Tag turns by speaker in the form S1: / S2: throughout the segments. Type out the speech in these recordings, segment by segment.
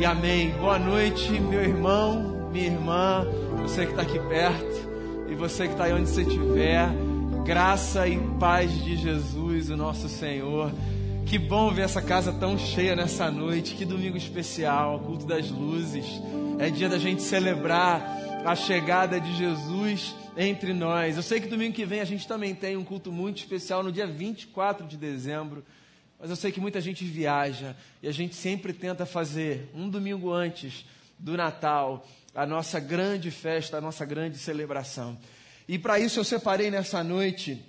S1: e amém. Boa noite, meu irmão, minha irmã, você que está aqui perto e você que está aí onde você estiver. Graça e paz de Jesus, o nosso Senhor. Que bom ver essa casa tão cheia nessa noite. Que domingo especial, culto das luzes. É dia da gente celebrar a chegada de Jesus entre nós. Eu sei que domingo que vem a gente também tem um culto muito especial no dia 24 de dezembro. Mas eu sei que muita gente viaja e a gente sempre tenta fazer um domingo antes do Natal a nossa grande festa, a nossa grande celebração. E para isso eu separei nessa noite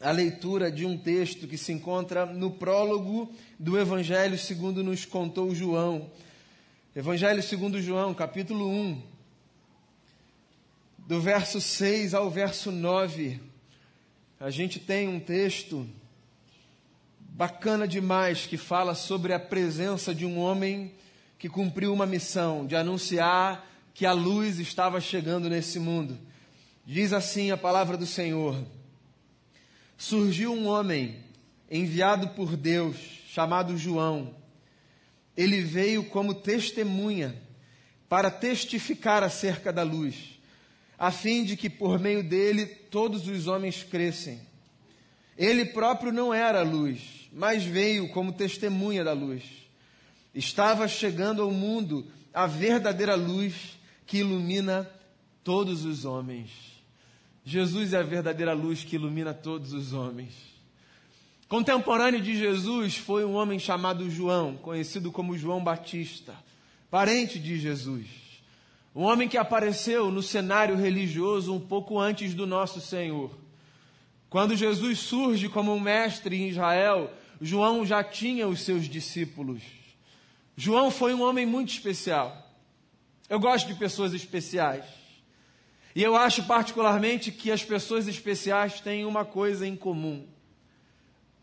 S1: a leitura de um texto que se encontra no prólogo do Evangelho segundo nos contou João. Evangelho segundo João, capítulo 1, do verso 6 ao verso 9. A gente tem um texto bacana demais que fala sobre a presença de um homem que cumpriu uma missão de anunciar que a luz estava chegando nesse mundo. Diz assim a palavra do Senhor: Surgiu um homem enviado por Deus, chamado João. Ele veio como testemunha para testificar acerca da luz, a fim de que por meio dele todos os homens crescem. Ele próprio não era a luz, mas veio como testemunha da luz. Estava chegando ao mundo a verdadeira luz que ilumina todos os homens. Jesus é a verdadeira luz que ilumina todos os homens. Contemporâneo de Jesus foi um homem chamado João, conhecido como João Batista, parente de Jesus. Um homem que apareceu no cenário religioso um pouco antes do nosso Senhor. Quando Jesus surge como um mestre em Israel, João já tinha os seus discípulos. João foi um homem muito especial. Eu gosto de pessoas especiais. E eu acho particularmente que as pessoas especiais têm uma coisa em comum.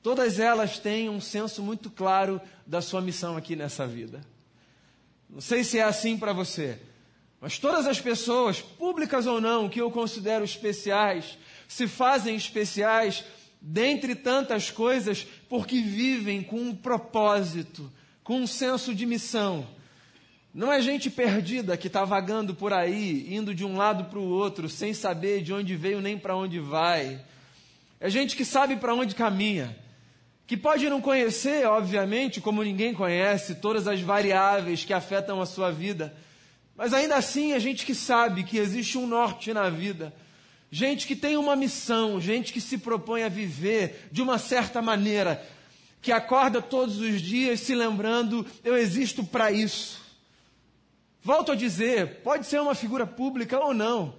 S1: Todas elas têm um senso muito claro da sua missão aqui nessa vida. Não sei se é assim para você, mas todas as pessoas, públicas ou não, que eu considero especiais, se fazem especiais dentre tantas coisas, porque vivem com um propósito, com um senso de missão. Não é gente perdida que está vagando por aí, indo de um lado para o outro, sem saber de onde veio nem para onde vai. É gente que sabe para onde caminha, que pode não conhecer, obviamente, como ninguém conhece, todas as variáveis que afetam a sua vida, mas ainda assim é gente que sabe que existe um norte na vida gente que tem uma missão, gente que se propõe a viver de uma certa maneira, que acorda todos os dias se lembrando: eu existo para isso. Volto a dizer, pode ser uma figura pública ou não.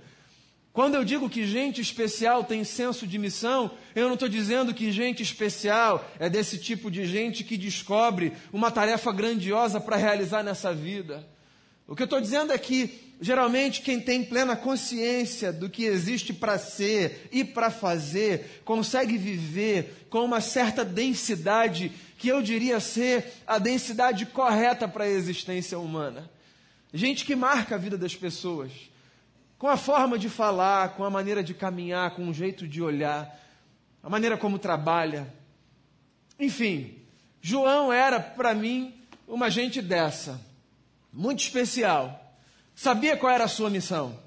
S1: Quando eu digo que gente especial tem senso de missão, eu não estou dizendo que gente especial é desse tipo de gente que descobre uma tarefa grandiosa para realizar nessa vida. O que eu estou dizendo é que Geralmente, quem tem plena consciência do que existe para ser e para fazer, consegue viver com uma certa densidade, que eu diria ser a densidade correta para a existência humana. Gente que marca a vida das pessoas, com a forma de falar, com a maneira de caminhar, com o jeito de olhar, a maneira como trabalha. Enfim, João era para mim uma gente dessa, muito especial sabia qual era a sua missão.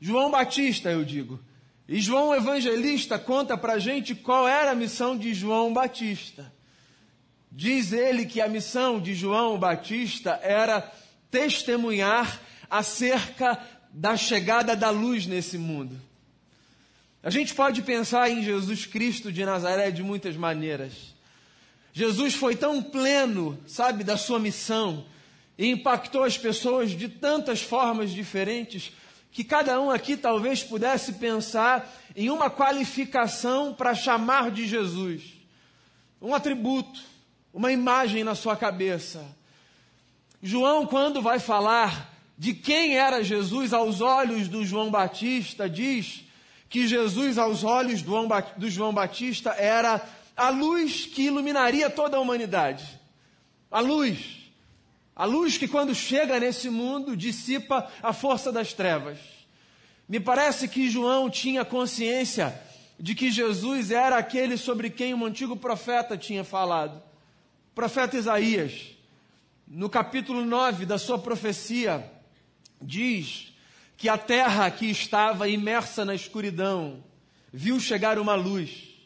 S1: João Batista, eu digo. E João Evangelista conta para a gente qual era a missão de João Batista. Diz ele que a missão de João Batista era testemunhar acerca da chegada da luz nesse mundo. A gente pode pensar em Jesus Cristo de Nazaré de muitas maneiras. Jesus foi tão pleno, sabe, da sua missão, e impactou as pessoas de tantas formas diferentes que cada um aqui talvez pudesse pensar em uma qualificação para chamar de Jesus, um atributo, uma imagem na sua cabeça. João, quando vai falar de quem era Jesus aos olhos do João Batista, diz que Jesus, aos olhos do João Batista, era a luz que iluminaria toda a humanidade. A luz. A luz que, quando chega nesse mundo, dissipa a força das trevas. Me parece que João tinha consciência de que Jesus era aquele sobre quem um antigo profeta tinha falado. O profeta Isaías no capítulo 9 da sua profecia, diz que a terra que estava imersa na escuridão viu chegar uma luz.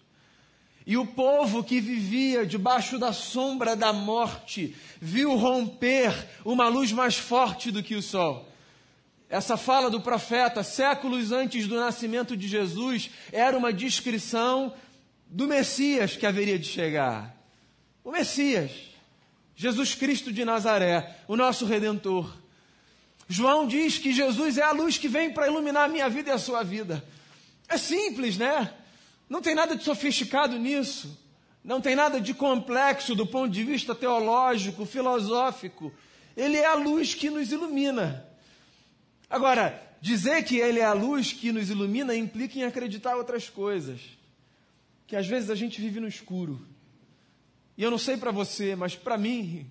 S1: E o povo que vivia debaixo da sombra da morte viu romper uma luz mais forte do que o sol. Essa fala do profeta, séculos antes do nascimento de Jesus, era uma descrição do Messias que haveria de chegar. O Messias, Jesus Cristo de Nazaré, o nosso redentor. João diz que Jesus é a luz que vem para iluminar a minha vida e a sua vida. É simples, né? Não tem nada de sofisticado nisso. Não tem nada de complexo do ponto de vista teológico, filosófico. Ele é a luz que nos ilumina. Agora, dizer que Ele é a luz que nos ilumina implica em acreditar outras coisas. Que às vezes a gente vive no escuro. E eu não sei para você, mas para mim,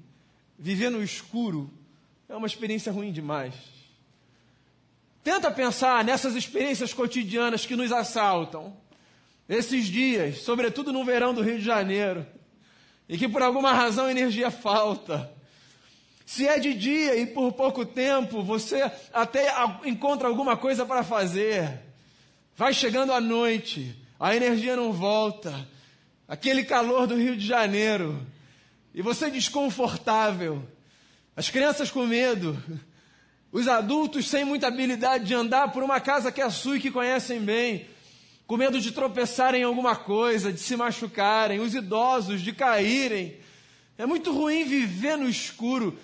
S1: viver no escuro é uma experiência ruim demais. Tenta pensar nessas experiências cotidianas que nos assaltam. Esses dias, sobretudo no verão do Rio de Janeiro, e que por alguma razão energia falta. Se é de dia e por pouco tempo você até encontra alguma coisa para fazer, vai chegando a noite, a energia não volta, aquele calor do Rio de Janeiro, e você desconfortável, as crianças com medo, os adultos sem muita habilidade de andar por uma casa que é sua e que conhecem bem, com medo de tropeçarem em alguma coisa, de se machucarem, os idosos de caírem. É muito ruim viver no escuro.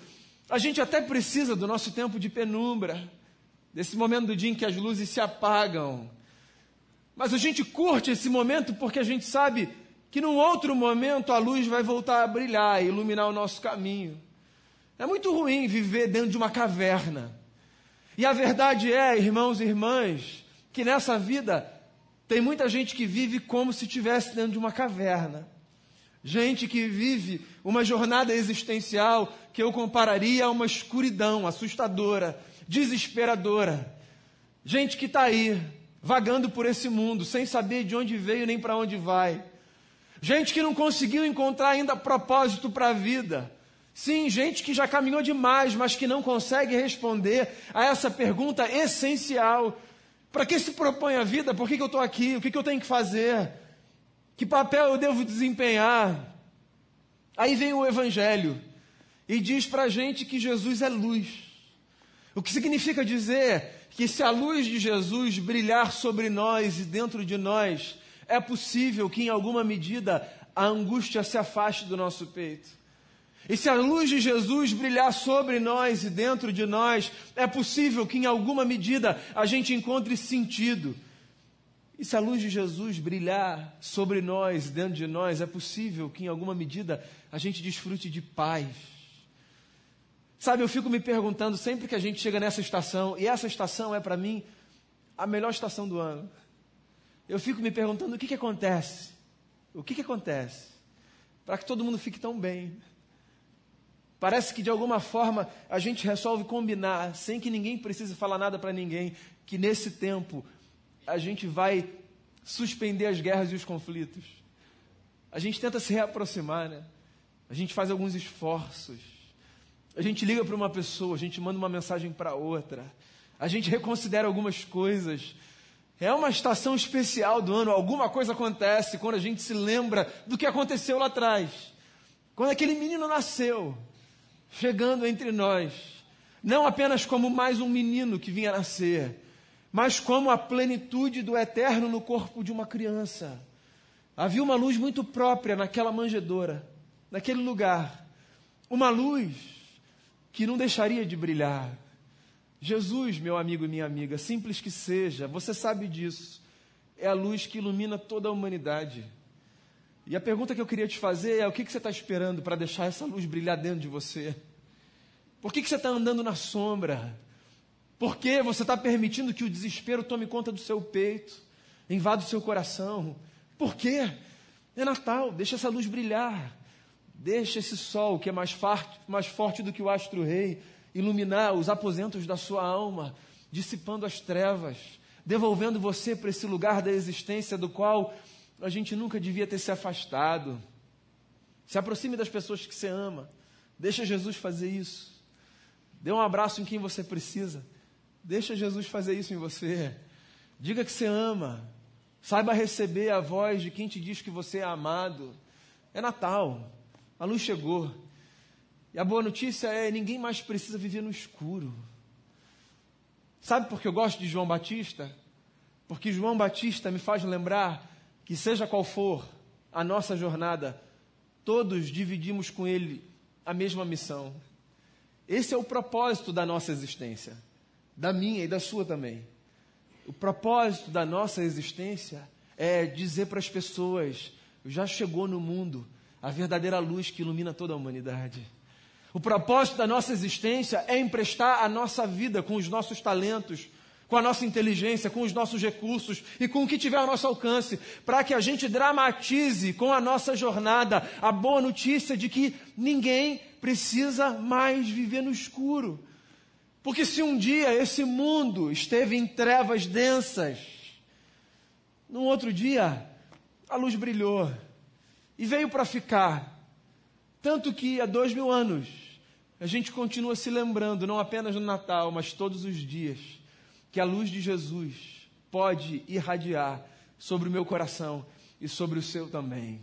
S1: A gente até precisa do nosso tempo de penumbra, desse momento do dia em que as luzes se apagam. Mas a gente curte esse momento porque a gente sabe que num outro momento a luz vai voltar a brilhar e iluminar o nosso caminho. É muito ruim viver dentro de uma caverna. E a verdade é, irmãos e irmãs, que nessa vida tem muita gente que vive como se estivesse dentro de uma caverna. Gente que vive uma jornada existencial que eu compararia a uma escuridão assustadora, desesperadora. Gente que está aí, vagando por esse mundo, sem saber de onde veio nem para onde vai. Gente que não conseguiu encontrar ainda propósito para a vida. Sim, gente que já caminhou demais, mas que não consegue responder a essa pergunta essencial: para que se propõe a vida? Por que, que eu estou aqui? O que, que eu tenho que fazer? Que papel eu devo desempenhar? Aí vem o Evangelho e diz para a gente que Jesus é luz. O que significa dizer que se a luz de Jesus brilhar sobre nós e dentro de nós, é possível que em alguma medida a angústia se afaste do nosso peito. E se a luz de Jesus brilhar sobre nós e dentro de nós, é possível que em alguma medida a gente encontre sentido. E se a luz de Jesus brilhar sobre nós, dentro de nós, é possível que em alguma medida a gente desfrute de paz. Sabe, eu fico me perguntando sempre que a gente chega nessa estação, e essa estação é para mim a melhor estação do ano. Eu fico me perguntando o que, que acontece. O que, que acontece para que todo mundo fique tão bem? Parece que de alguma forma a gente resolve combinar, sem que ninguém precise falar nada para ninguém, que nesse tempo a gente vai suspender as guerras e os conflitos. A gente tenta se reaproximar, né? A gente faz alguns esforços. A gente liga para uma pessoa, a gente manda uma mensagem para outra. A gente reconsidera algumas coisas. É uma estação especial do ano. Alguma coisa acontece quando a gente se lembra do que aconteceu lá atrás. Quando aquele menino nasceu, chegando entre nós. Não apenas como mais um menino que vinha nascer, mas como a plenitude do eterno no corpo de uma criança. Havia uma luz muito própria naquela manjedoura, naquele lugar. Uma luz que não deixaria de brilhar. Jesus, meu amigo e minha amiga, simples que seja, você sabe disso, é a luz que ilumina toda a humanidade. E a pergunta que eu queria te fazer é: o que, que você está esperando para deixar essa luz brilhar dentro de você? Por que, que você está andando na sombra? Por que você está permitindo que o desespero tome conta do seu peito, invada o seu coração? Por quê? É Natal, deixa essa luz brilhar. Deixa esse sol, que é mais, farto, mais forte do que o astro-rei, iluminar os aposentos da sua alma, dissipando as trevas, devolvendo você para esse lugar da existência do qual a gente nunca devia ter se afastado. Se aproxime das pessoas que você ama. Deixa Jesus fazer isso. Dê um abraço em quem você precisa. Deixa Jesus fazer isso em você. Diga que você ama. Saiba receber a voz de quem te diz que você é amado. É Natal. A luz chegou. E a boa notícia é: ninguém mais precisa viver no escuro. Sabe por que eu gosto de João Batista? Porque João Batista me faz lembrar que, seja qual for a nossa jornada, todos dividimos com ele a mesma missão. Esse é o propósito da nossa existência, da minha e da sua também. O propósito da nossa existência é dizer para as pessoas: já chegou no mundo a verdadeira luz que ilumina toda a humanidade. O propósito da nossa existência é emprestar a nossa vida com os nossos talentos, com a nossa inteligência, com os nossos recursos e com o que tiver ao nosso alcance, para que a gente dramatize com a nossa jornada a boa notícia de que ninguém precisa mais viver no escuro. Porque se um dia esse mundo esteve em trevas densas, num outro dia a luz brilhou e veio para ficar. Tanto que há dois mil anos a gente continua se lembrando, não apenas no Natal, mas todos os dias, que a luz de Jesus pode irradiar sobre o meu coração e sobre o seu também.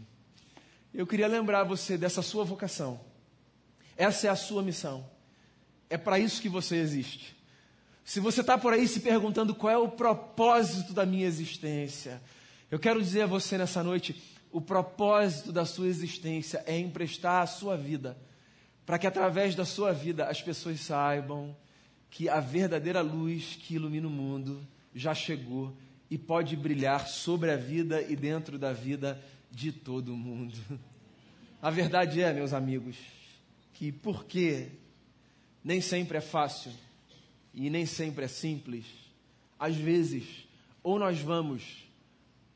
S1: Eu queria lembrar você dessa sua vocação. Essa é a sua missão. É para isso que você existe. Se você está por aí se perguntando qual é o propósito da minha existência, eu quero dizer a você nessa noite: o propósito da sua existência é emprestar a sua vida, para que através da sua vida as pessoas saibam que a verdadeira luz que ilumina o mundo já chegou e pode brilhar sobre a vida e dentro da vida de todo mundo. A verdade é, meus amigos, que porque nem sempre é fácil e nem sempre é simples, às vezes, ou nós vamos,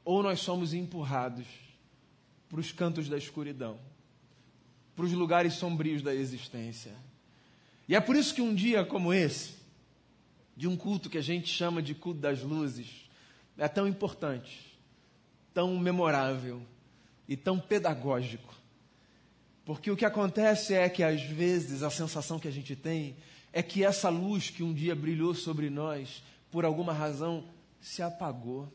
S1: ou nós somos empurrados para os cantos da escuridão, para os lugares sombrios da existência. E é por isso que um dia como esse, de um culto que a gente chama de culto das luzes, é tão importante, tão memorável e tão pedagógico. Porque o que acontece é que, às vezes, a sensação que a gente tem é que essa luz que um dia brilhou sobre nós, por alguma razão, se apagou.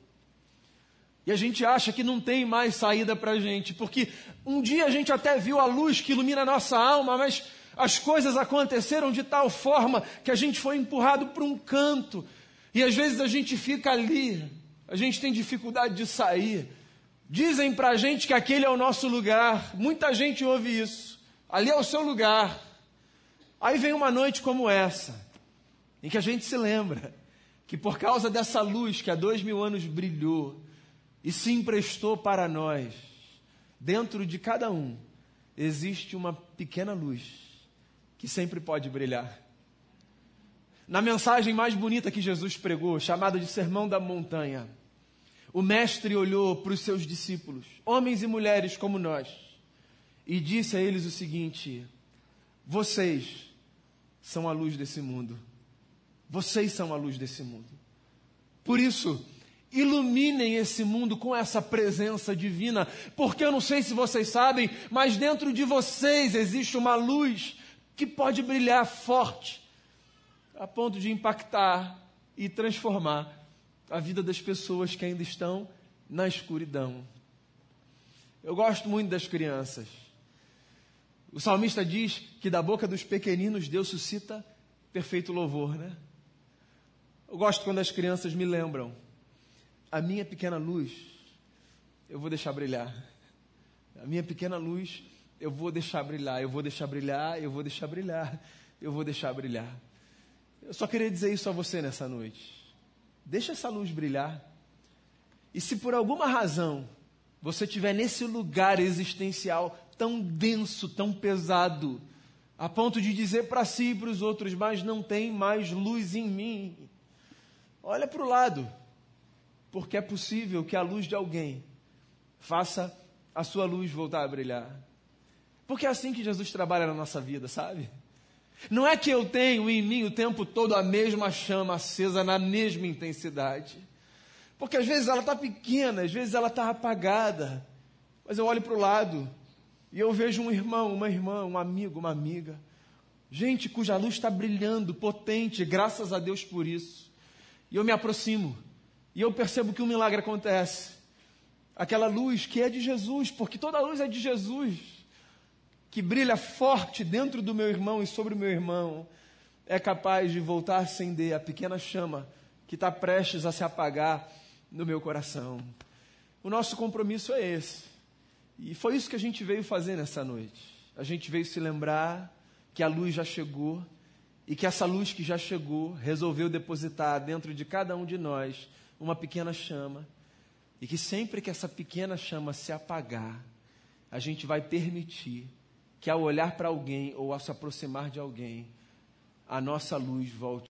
S1: E a gente acha que não tem mais saída para a gente, porque um dia a gente até viu a luz que ilumina a nossa alma, mas as coisas aconteceram de tal forma que a gente foi empurrado para um canto. E às vezes a gente fica ali, a gente tem dificuldade de sair. Dizem para a gente que aquele é o nosso lugar. Muita gente ouve isso. Ali é o seu lugar. Aí vem uma noite como essa, em que a gente se lembra que por causa dessa luz que há dois mil anos brilhou e se emprestou para nós, dentro de cada um existe uma pequena luz que sempre pode brilhar. Na mensagem mais bonita que Jesus pregou, chamada de Sermão da Montanha, o mestre olhou para os seus discípulos, homens e mulheres como nós, e disse a eles o seguinte: Vocês são a luz desse mundo. Vocês são a luz desse mundo. Por isso, iluminem esse mundo com essa presença divina, porque eu não sei se vocês sabem, mas dentro de vocês existe uma luz que pode brilhar forte, a ponto de impactar e transformar a vida das pessoas que ainda estão na escuridão. Eu gosto muito das crianças. O salmista diz que da boca dos pequeninos Deus suscita perfeito louvor, né? Eu gosto quando as crianças me lembram. A minha pequena luz, eu vou deixar brilhar. A minha pequena luz, eu vou deixar brilhar, eu vou deixar brilhar, eu vou deixar brilhar, eu vou deixar brilhar. Eu só queria dizer isso a você nessa noite. Deixa essa luz brilhar. E se por alguma razão você estiver nesse lugar existencial tão denso, tão pesado, a ponto de dizer para si e para os outros, mas não tem mais luz em mim, olha para o lado, porque é possível que a luz de alguém faça a sua luz voltar a brilhar. Porque é assim que Jesus trabalha na nossa vida, sabe? Não é que eu tenho em mim o tempo todo a mesma chama acesa na mesma intensidade. Porque às vezes ela está pequena, às vezes ela está apagada. Mas eu olho para o lado e eu vejo um irmão, uma irmã, um amigo, uma amiga, gente cuja luz está brilhando, potente, graças a Deus por isso. E eu me aproximo, e eu percebo que um milagre acontece. Aquela luz que é de Jesus, porque toda luz é de Jesus, que brilha forte dentro do meu irmão e sobre o meu irmão, é capaz de voltar a acender a pequena chama que está prestes a se apagar no meu coração. O nosso compromisso é esse. E foi isso que a gente veio fazer nessa noite. A gente veio se lembrar que a luz já chegou e que essa luz que já chegou resolveu depositar dentro de cada um de nós uma pequena chama. E que sempre que essa pequena chama se apagar, a gente vai permitir que ao olhar para alguém ou ao se aproximar de alguém, a nossa luz volte.